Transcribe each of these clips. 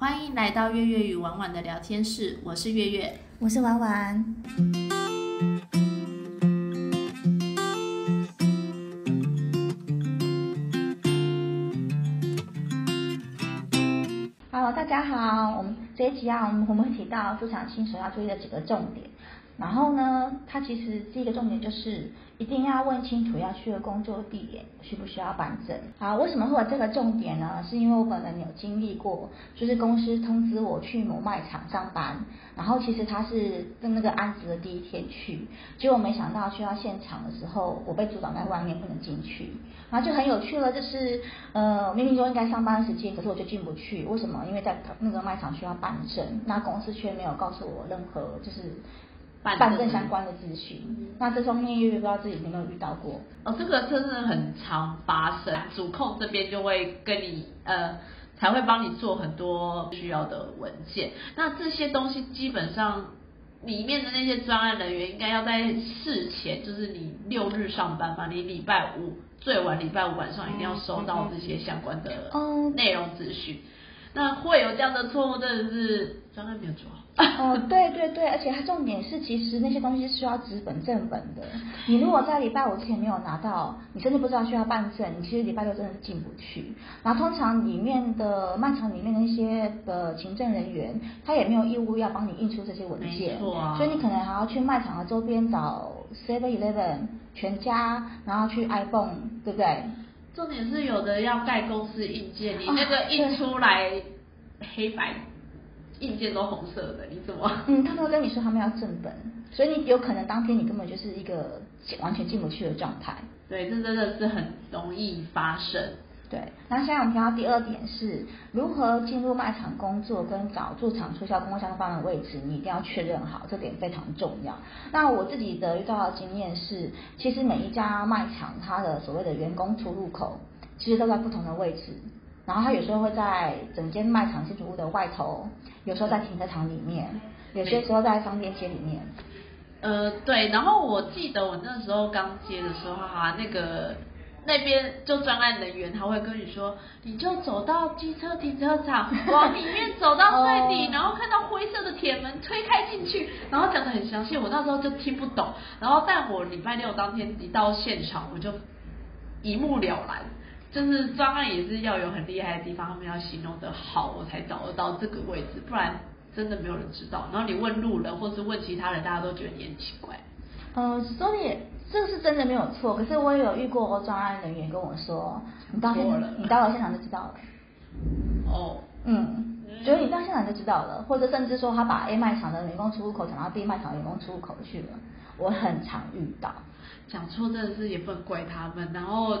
欢迎来到月月与婉婉的聊天室，我是月月。我是婉婉。Hello，大家好，我们这一集啊，我们我们会提到职场新手要注意的几个重点。然后呢，它其实第一个重点就是一定要问清楚要去的工作地点需不需要办证。好，为什么会有这个重点呢？是因为我本人有经历过，就是公司通知我去某卖场上班，然后其实他是在那个安职的第一天去，结果没想到去到现场的时候，我被阻挡在外面不能进去，然后就很有趣了，就是呃明明就应该上班时间，可是我就进不去，为什么？因为在那个卖场需要办证，那公司却没有告诉我任何就是。办证相关的咨询，那这方面月月不知道自己有没有遇到过？哦，这个真的很常发生，主控这边就会跟你呃，才会帮你做很多需要的文件。那这些东西基本上里面的那些专案人员应该要在事前，就是你六日上班嘛，你礼拜五最晚礼拜五晚上一定要收到这些相关的哦内容资讯。那会有这样的错误，真的是专案没有做好。哦，对对对，而且它重点是，其实那些东西是需要纸本正本的。你如果在礼拜五之前没有拿到，你甚至不知道需要办证，你其实礼拜六真的是进不去。然后通常里面的卖场里面的那些呃行政人员，他也没有义务要帮你印出这些文件，啊所以你可能还要去卖场的周边找 Seven Eleven、全家，然后去 iPhone，对不对？重点是有的要盖公司印件，你那个啊印出来黑白印件都红色的，你怎么？嗯，他们会跟你说他们要正本，所以你有可能当天你根本就是一个完全进不去的状态。对，这真的是很容易发生。对，那现在我们提到第二点是如何进入卖场工作跟找驻场促销工作相关的位置，你一定要确认好，这点非常重要。那我自己的遇到的经验是，其实每一家卖场它的所谓的员工出入口，其实都在不同的位置。然后它有时候会在整间卖场建筑物的外头，有时候在停车场里面，有些时候在商店街里面。呃，对，然后我记得我那时候刚接的时候哈、那个那边就专案人员他会跟你说，你就走到机车停车场，往里面走到最底，哦然后看到灰色的铁门推开进去，然后讲的很详细，我那时候就听不懂，然后但我礼拜六当天一到现场，我就一目了然。就是专案也是要有很厉害的地方，他们要形容的好，我才找得到这个位置，不然真的没有人知道。然后你问路人或是问其他人，大家都觉得你很奇怪。呃，所以这个是真的没有错，可是我也有遇过专案人员跟我说，你到现你到了现场就知道了。哦，嗯，就是你到现场就知道了，或者甚至说他把 A 卖场的员工出入口讲到 B 卖场的员工出入口去了，我很常遇到。讲错真的是也不能怪他们，然后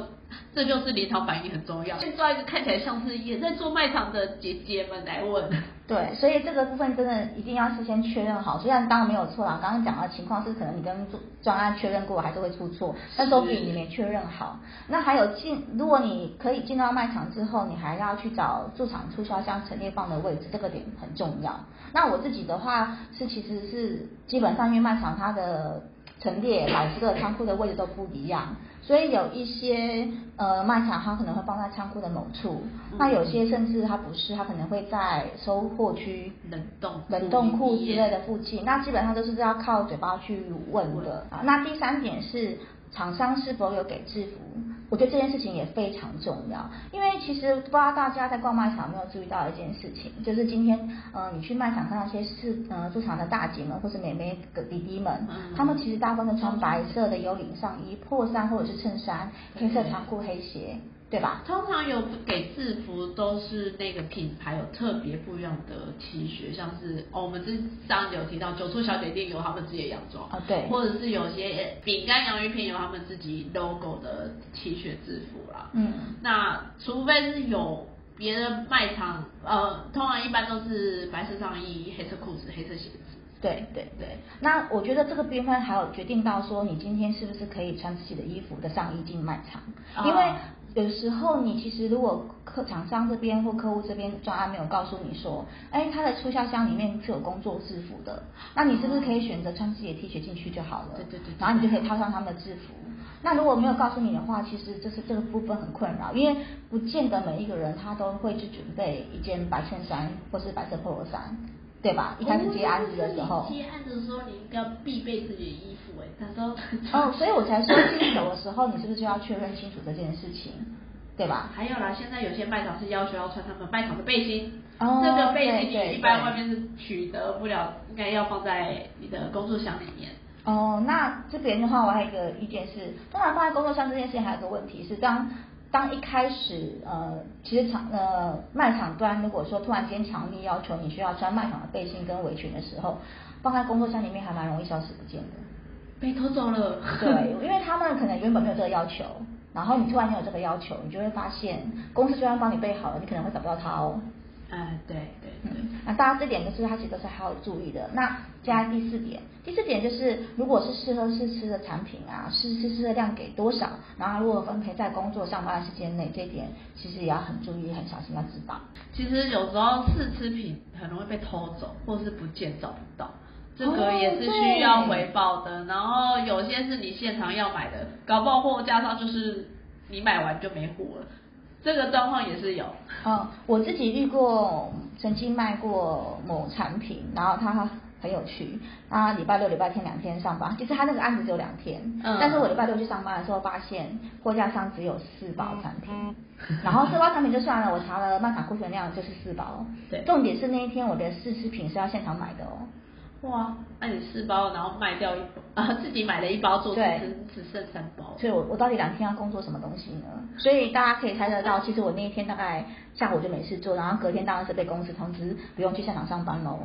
这就是临场反应很重要。去抓一个看起来像是也在做卖场的姐姐们来问。对，所以这个部分真的一定要事先确认好。虽然当然没有错啦，刚刚讲的情况是可能你跟专专案确认过还是会出错，但都比你没确认好。那还有进，如果你可以进到卖场之后，你还要去找驻场促销箱陈列放的位置，这个点很重要。那我自己的话是其实是基本上因为卖场它的陈列老师的仓库的位置都不一样，所以有一些呃卖场它可能会放在仓库的某处，那有些甚至它不是，它可能会在收货区、冷冻冷冻库之类的附近，那基本上都是要靠嘴巴去问的。啊那第三点是厂商是否有给制服，我觉得这件事情也非常重要，因为其实不知道大家在逛卖场有没有注意到一件事情，就是今天呃你去卖场看那些市呃驻场的大姐们或是妹妹的弟弟们，嗯。他们其实大部分都穿白色的有领上衣、破衫或者是衬衫、黑色长裤、黑鞋，对吧？通常有给制服都是那个品牌有特别不一样的 T 恤，像是哦，我们之上有提到九处小姐店有他们自己的洋装哦对或者是有些饼干洋芋片有他们自己 logo 的 T 恤制服啦。嗯那除非是有别的卖场，呃，通常一般都是白色上衣、黑色裤子、黑色鞋子。对对对，那我觉得这个部分还有决定到说，你今天是不是可以穿自己的衣服的上衣进卖场，啊因为有时候你其实如果客厂商这边或客户这边专案没有告诉你说，哎，他的促销箱里面是有工作制服的，那你是不是可以选择穿自己的 T 恤进去就好了？对对对对然后你就可以套上他们的制服。那如果没有告诉你的话，其实就是这个部分很困扰，因为不见得每一个人他都会去准备一件白衬衫或是白色 polo 衫，对吧？一开始接案子的时候，接案子的时候你应该必备自己的衣服哎，他说哦，所以我才说进手的时候，你是不是就要确认清楚这件事情？对吧？还有啦，现在有些卖场是要求要穿他们卖场的背心，哦这个背心你一般外面是取得不了，应该要放在你的工作箱里面。哦，那这边的话，我还有一个意见是，通常放在工作箱这件事情还有个问题是，当当一开始呃，其实场呃卖场端如果说突然间强力要求你需要穿卖场的背心跟围裙的时候，放在工作箱里面还蛮容易消失不见的。被偷走了。对，因为他们可能原本没有这个要求，然后你突然间有这个要求，你就会发现公司虽然帮你备好了，你可能会找不到它哦。哎，对对对。嗯，那大家这点就是它其实都是还要注意的。那加第四点，第四点就是如果是适合试吃的产品啊，试试吃的量给多少，然后如果分配在工作上班的时间内，这点其实也要很注意、很小心要知道。其实有时候试吃品很容易被偷走，或是不见找不到，这个也是需要回报的。然后有些是你现场要买的，搞不好货架上就是你买完就没货了，这个状况也是有。嗯，我自己遇过，曾经卖过某产品，然后他很有趣，他礼拜六、礼拜天两天上班，其实他那个案子只有两天，嗯。但是我礼拜六去上班的时候发现货架上只有四包产品，然后四包产品就算了，我查了卖场库存量就是四包，对。重点是那一天我的试吃品是要现场买的哦。哇，那你四包，然后卖掉一包，啊，自己买了一包做试对，只剩三包。所以我我到底两天要工作什么东西呢？所以大家可以猜得到，其实我那一天大概下午就没事做，然后隔天当然是被公司通知不用去现场上班喽。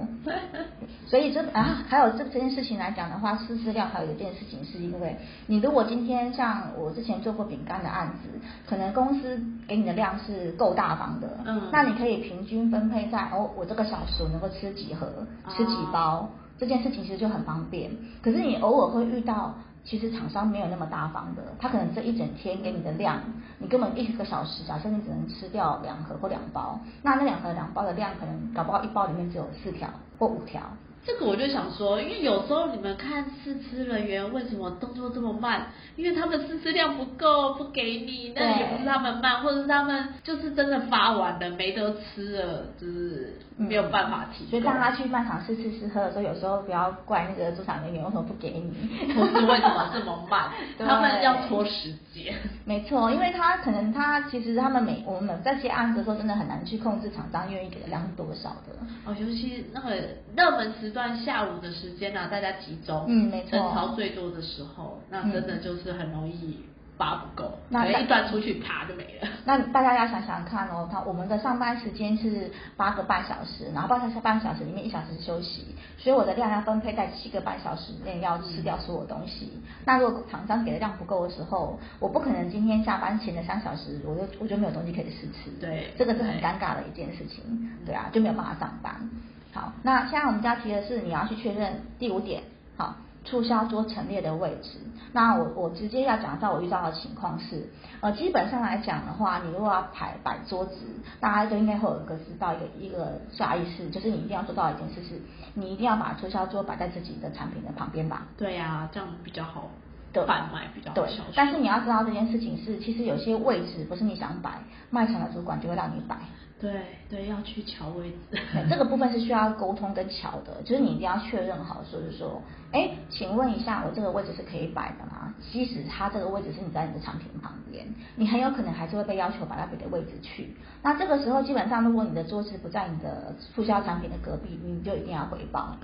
所以这啊，还有这这件事情来讲的话，试吃量还有一件事情，是因为你如果今天像我之前做过饼干的案子，可能公司给你的量是够大方的，嗯那你可以平均分配在哦，我这个小时我能够吃几盒，吃几包，这件事情其实就很方便。可是你偶尔会遇到。其实厂商没有那么大方的，他可能这一整天给你的量，你根本一个小时，假设你只能吃掉两盒或两包，那那两盒两包的量，可能搞不好一包里面只有四条或五条。这个我就想说，因为有时候你们看试吃人员为什么动作这么慢？因为他们试吃量不够，不给你，那也不是他们慢，或者是他们就是真的发完了没得吃了，就是没有办法提供。所以大家去卖场试吃试喝的时候，有时候不要怪那个驻场人员为什么不给你，或是为什么这么慢？他们要拖时间。没错，因为他可能他其实他们每我们在接案子的时候，真的很难去控制厂商愿意给的量是多少的。哦，尤其那个热门时段下午的时间啊，大家集中，嗯没错人潮最多的时候，那真的就是很容易发不够，那可能一端出去啪就没了。那大家要想想看哦，他我们的上班时间是八个半小时，然后八个半小时里面一小时休息，所以我的量要分配在七个半小时内要吃掉所有东西。那如果厂商给的量不够的时候，我不可能今天下班前的三小时我就我就没有东西可以试吃，对这个是很对尴尬的一件事情，对啊，就没有办法上班。好，那现在我们要提的是你要去确认第五点，好，促销桌陈列的位置。那我我直接要讲到我遇到的情况是，呃，基本上来讲的话，你如果要排摆桌子，大家都应该会有一个知道一个一个下意识，就是你一定要做到一件事是，你一定要把促销桌摆在自己的产品的旁边吧。对呀、这样比较好对贩卖，比较好对但是你要知道这件事情是，其实有些位置不是你想摆，卖场的主管就会让你摆。对对，要去瞧位置。这个部分是需要沟通跟瞧的，就是你一定要确认好，说是说，哎，请问一下，我这个位置是可以摆的吗？即使它这个位置是你在你的产品旁边，你很有可能还是会被要求摆到别的位置去。那这个时候，基本上如果你的桌子不在你的促销产品的隔壁，你就一定要回报。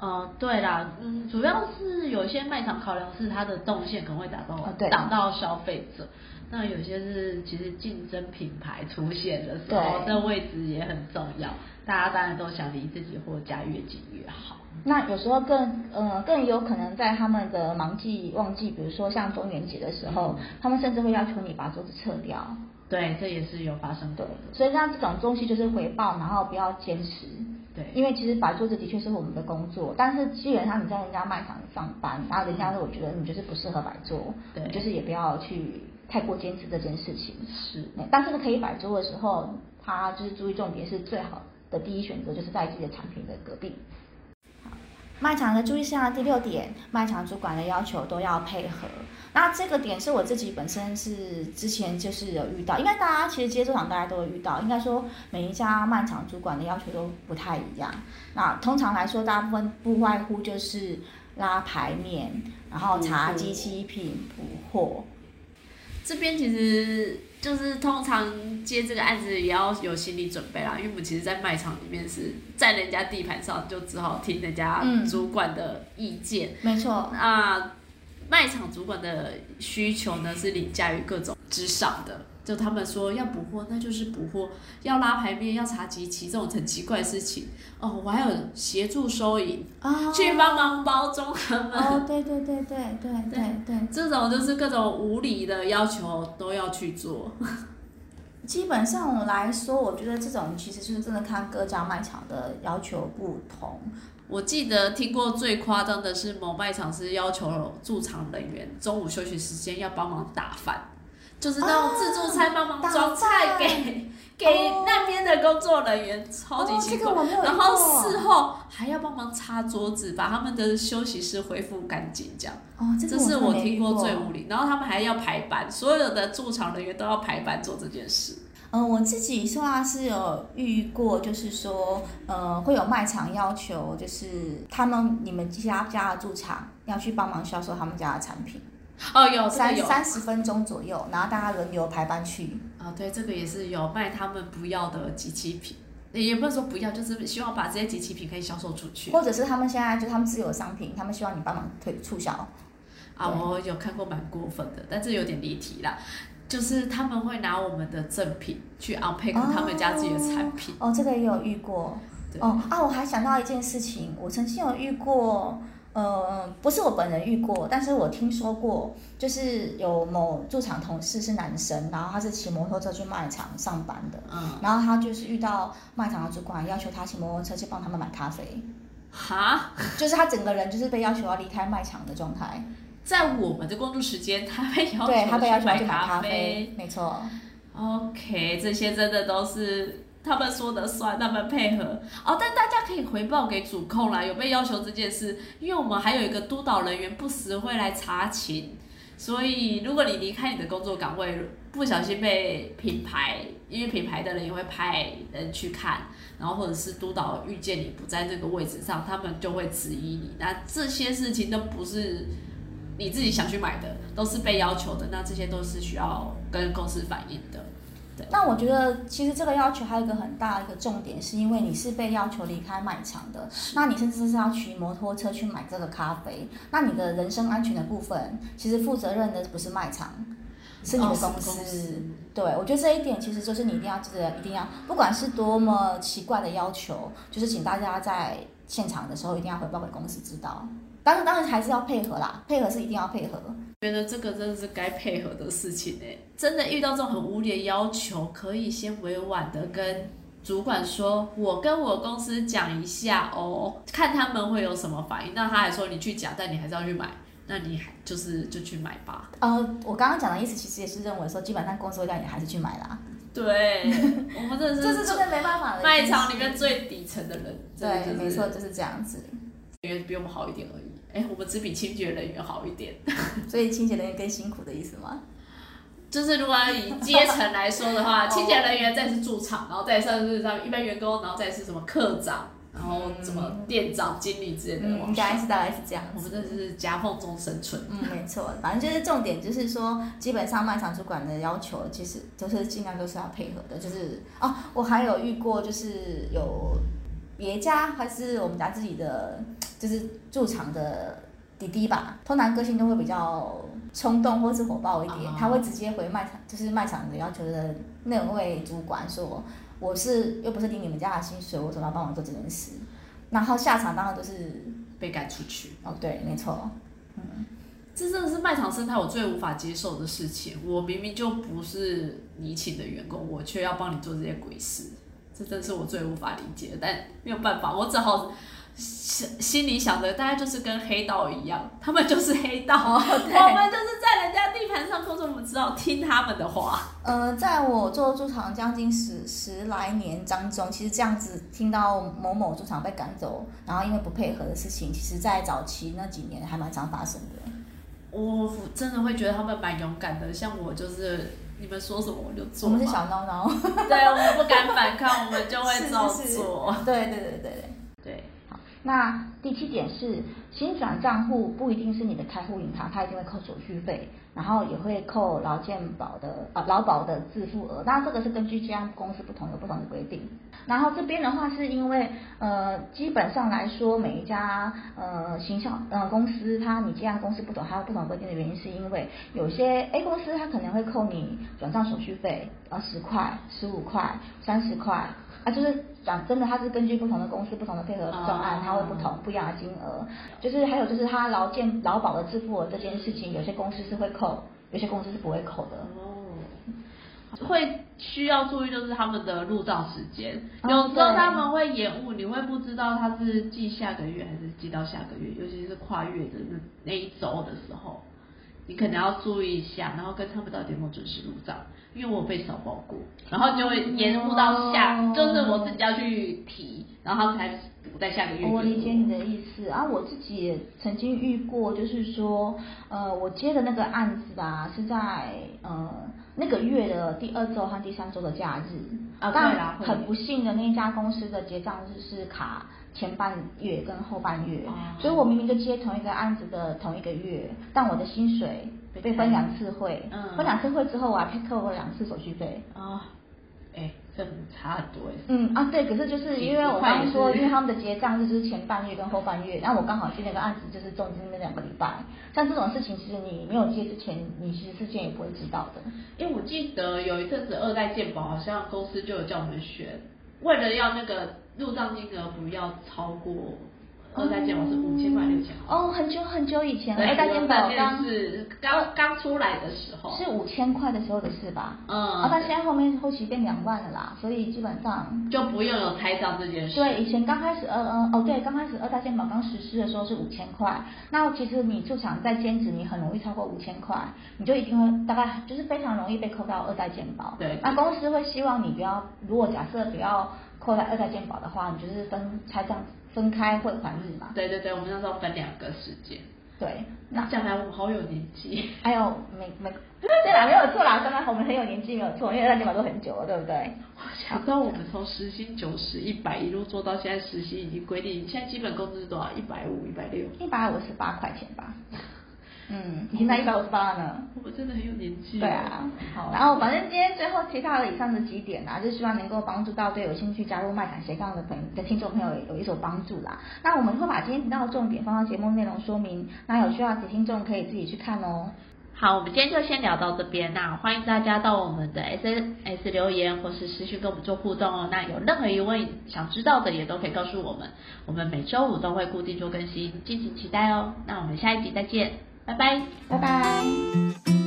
哦，对啦，嗯，主要是有些卖场考量是它的动线可能会打到、啊对挡到消费者，那有些是其实竞争品牌出现的时候，对这位置也很重要，大家当然都想离自己货架越近越好。那有时候更呃更有可能在他们的忙季旺季，比如说像中元节的时候，他们甚至会要求你把桌子撤掉。对，这也是有发生过的。，所以像这种东西就是回报，然后不要坚持。对因为其实摆桌子的确是我们的工作，但是基本上你在人家卖场上班，然后人家说我觉得你就是不适合摆桌，对就是也不要去太过坚持这件事情。是对但是呢，可以摆桌的时候，他就是注意重点是最好的第一选择就是在自己的产品的隔壁。卖场的注意事项第六点，卖场主管的要求都要配合。那这个点是我自己本身是之前就是有遇到，应该大家其实接触场大家都有遇到，应该说每一家卖场主管的要求都不太一样。那通常来说，大部分不外乎就是拉牌面，然后查机器品、补货。这边其实就是通常接这个案子也要有心理准备啦，因为我们其实，在卖场里面是在人家地盘上，就只好听人家主管的意见。没错。那卖场主管的需求呢，是凌驾于各种之上的。就他们说要补货，那就是补货；要拉牌面，要查集齐，这种很奇怪的事情。哦，我还有协助收银，去帮忙包装他们。哦，对对对对对对对，这种就是各种无理的要求都要去做。基本上来说，我觉得这种其实就是真的看各家卖场的要求不同。我记得听过最夸张的是，某卖场是要求驻场人员中午休息时间要帮忙打饭。就是那种自助餐帮忙装菜给 给那边的工作人员，超级奇怪。然后事后还要帮忙擦桌子，把他们的休息室恢复干净，这样。哦，这是我听过最无理。然后他们还要排班，所有的驻场人员都要排班做这件事。嗯，我自己说话是有遇过，就是说，呃，会有卖场要求，就是他们你们家家的驻场要去帮忙销售他们家的产品。哦，有三三十分钟左右，然后大家轮流排班去。啊，对，这个也是有卖他们不要的机器品，也不是说不要，就是希望把这些机器品可以销售出去。或者是他们现在就他们自有商品，他们希望你帮忙推促销。啊，我有看过蛮过分的，但是有点离题啦。就是他们会拿我们的赠品去 unpack 他们家自己的产品。哦，这个也有遇过。哦啊，我还想到一件事情，我曾经有遇过。呃，不是我本人遇过，但是我听说过，就是有某驻场同事是男生，然后他是骑摩托车去卖场上班的，嗯，然后他就是遇到卖场的主管要求他骑摩托车去帮他们买咖啡，哈，就是他整个人就是被要求要离开卖场的状态，在我们的工作时间，他被要求他被要求去买咖啡，没错，OK，这些真的都是。他们说的算，他们配合哦，但大家可以回报给主控啦，有被要求这件事，因为我们还有一个督导人员不时会来查勤，所以如果你离开你的工作岗位，不小心被品牌，因为品牌的人也会派人去看，然后或者是督导遇见你不在那个位置上，他们就会质疑你，那这些事情都不是你自己想去买的，都是被要求的，那这些都是需要跟公司反映的。那我觉得，其实这个要求还有一个很大的一个重点，是因为你是被要求离开卖场的，那你甚至是要骑摩托车去买这个咖啡，那你的人身安全的部分，其实负责任的不是卖场，是你的公司。对，我觉得这一点其实就是你一定要记得，一定要，不管是多么奇怪的要求，就是请大家在现场的时候一定要回报给公司知道。当然，当然还是要配合啦，配合是一定要配合。觉得这个真的是该配合的事情哎，真的遇到这种很无理的要求，可以先委婉的跟主管说，我跟我公司讲一下哦，看他们会有什么反应。那他还说你去讲，但你还是要去买，那你还就是就去买吧。呃，我刚刚讲的意思其实也是认为说，基本上公司会叫你还是去买啦。对，我们真的是 这是真的没办法的，卖场里面最底层的人。对，没错，就是这样子。因为比我们好一点而已。哎，我们只比清洁人员好一点，所以清洁人员更辛苦的意思吗？就是如果以阶层来说的话，清洁人员再是驻场，然后再上是上一般员工，然后再是什么科长，然后什么店长、经理之类的。应该是大概是这样。我们这是夹缝中生存。嗯，没错。反正就是重点，就是说，基本上卖场主管的要求，其实都是尽量都是要配合的。就是哦，我还有遇过，就是有别家还是我们家自己的。就是驻场的弟弟吧，通常个性都会比较冲动或是火爆一点，他会直接回卖场，就是卖场的要求的那位主管说：“我是又不是领你们家的薪水，我怎么要帮我做这件事？”然后下场当然就是被赶出去。哦，对，没错，嗯，这真的是卖场生态我最无法接受的事情。我明明就不是你请的员工，我却要帮你做这些鬼事，这真是我最无法理解。但没有办法，我只好。心心里想的大概就是跟黑道一样，他们就是黑道，哦 我们就是在人家地盘上工作，我们只好听他们的话。呃，在我做驻场将近十十来年当中，其实这样子听到某某驻场被赶走，然后因为不配合的事情，其实在早期那几年还蛮常发生的。我真的会觉得他们蛮勇敢的，像我就是你们说什么我就做。我们是小孬孬，对，我们不敢反抗，我们就会是照是是做。对对对对那第七点是，新转账户不一定是你的开户银行，它一定会扣手续费，然后也会扣劳健保的呃劳保的自付额。那这个是根据这家公司不同有不同的规定。然后这边的话是因为呃基本上来说，每一家呃行销呃公司，它你这家公司不同，它有不同规定的原因，是因为有些 A 公司它可能会扣你转账手续费，呃十块、十五块、三十块。啊，就是讲真的，它是根据不同的公司、不同的配合专案，哦它会不同不一样的金额。就是还有就是它劳健劳保的支付额这件事情，有些公司是会扣，有些公司是不会扣的。哦，会需要注意就是他们的入账时间，哦有时候他们会延误，你会不知道他是记下个月还是记到下个月，尤其是跨越的那那一周的时候，你可能要注意一下，然后跟他们到底有没有准时入账，因为我被少报过，然后就会延误到下，哦。就是我自己要去提，然后他才补在下个月我理解你的意思。啊，我自己也曾经遇过，就是说，呃，我接的那个案子啊，是在呃那个月的第二周和第三周的假日。啊对但很不幸的那一家公司的结账日是卡前半月跟后半月，哦。所以我明明就接同一个案子的同一个月，但我的薪水被被分两次汇，嗯。分两次汇之后我还被扣了两次手续费。啊，哎、这很差很多哎。嗯啊，对，可是就是因为我刚刚说，因为他们的结账日就是前半月跟后半月，然后我刚好接那个案子就是中间那两个礼拜，像这种事情，其实你没有接之前，你其实事先也不会知道的。因为我记得有一阵子二代健保好像公司就有叫我们选，为了要那个入账金额不要超过二代健保是五千块六千块。哦，很久很久以前，对二代健保我刚是刚刚出来的时候，是五千块的时候的事吧？嗯啊，但现在后面后期变两万了啦，所以基本上就不用有拆账这件事。对，以前刚开始二嗯哦对，刚开始二代健保刚实施的时候是五千块，那其实你驻场在兼职，你很容易超过五千块，你就一定会大概就是非常容易被扣到二代健保。对那公司会希望你不要，如果假设不要扣在二代健保的话，你就是分拆账分开汇款日嘛。对对对，我们那时候分两个时间。对，那讲来我们好有年纪。还有没没对啦，没有错啦，刚刚我们很有年纪没有错，因为二代健保都很久了，对不对？我想到我们从时薪九十、一百一路做到现在，时薪已经规定，现在基本工资是多少？一百五、一百六。一百五十八块钱吧。嗯，已经在一百五十八了呢。我们真的很有年纪。对啊，好。然后反正今天最后提到了以上的几点啊，就希望能够帮助到对有兴趣加入麦坎斜杠的朋的听众朋友有一所帮助啦。那我们会把今天提到的重点放到节目内容说明，那有需要的听众可以自己去看哦。好，我们今天就先聊到这边。那欢迎大家到我们的 S N S 留言或是私讯跟我们做互动哦。那有任何疑问想知道的也都可以告诉我们，我们每周五都会固定做更新，敬请期待哦。那我们下一集再见，拜拜。拜拜。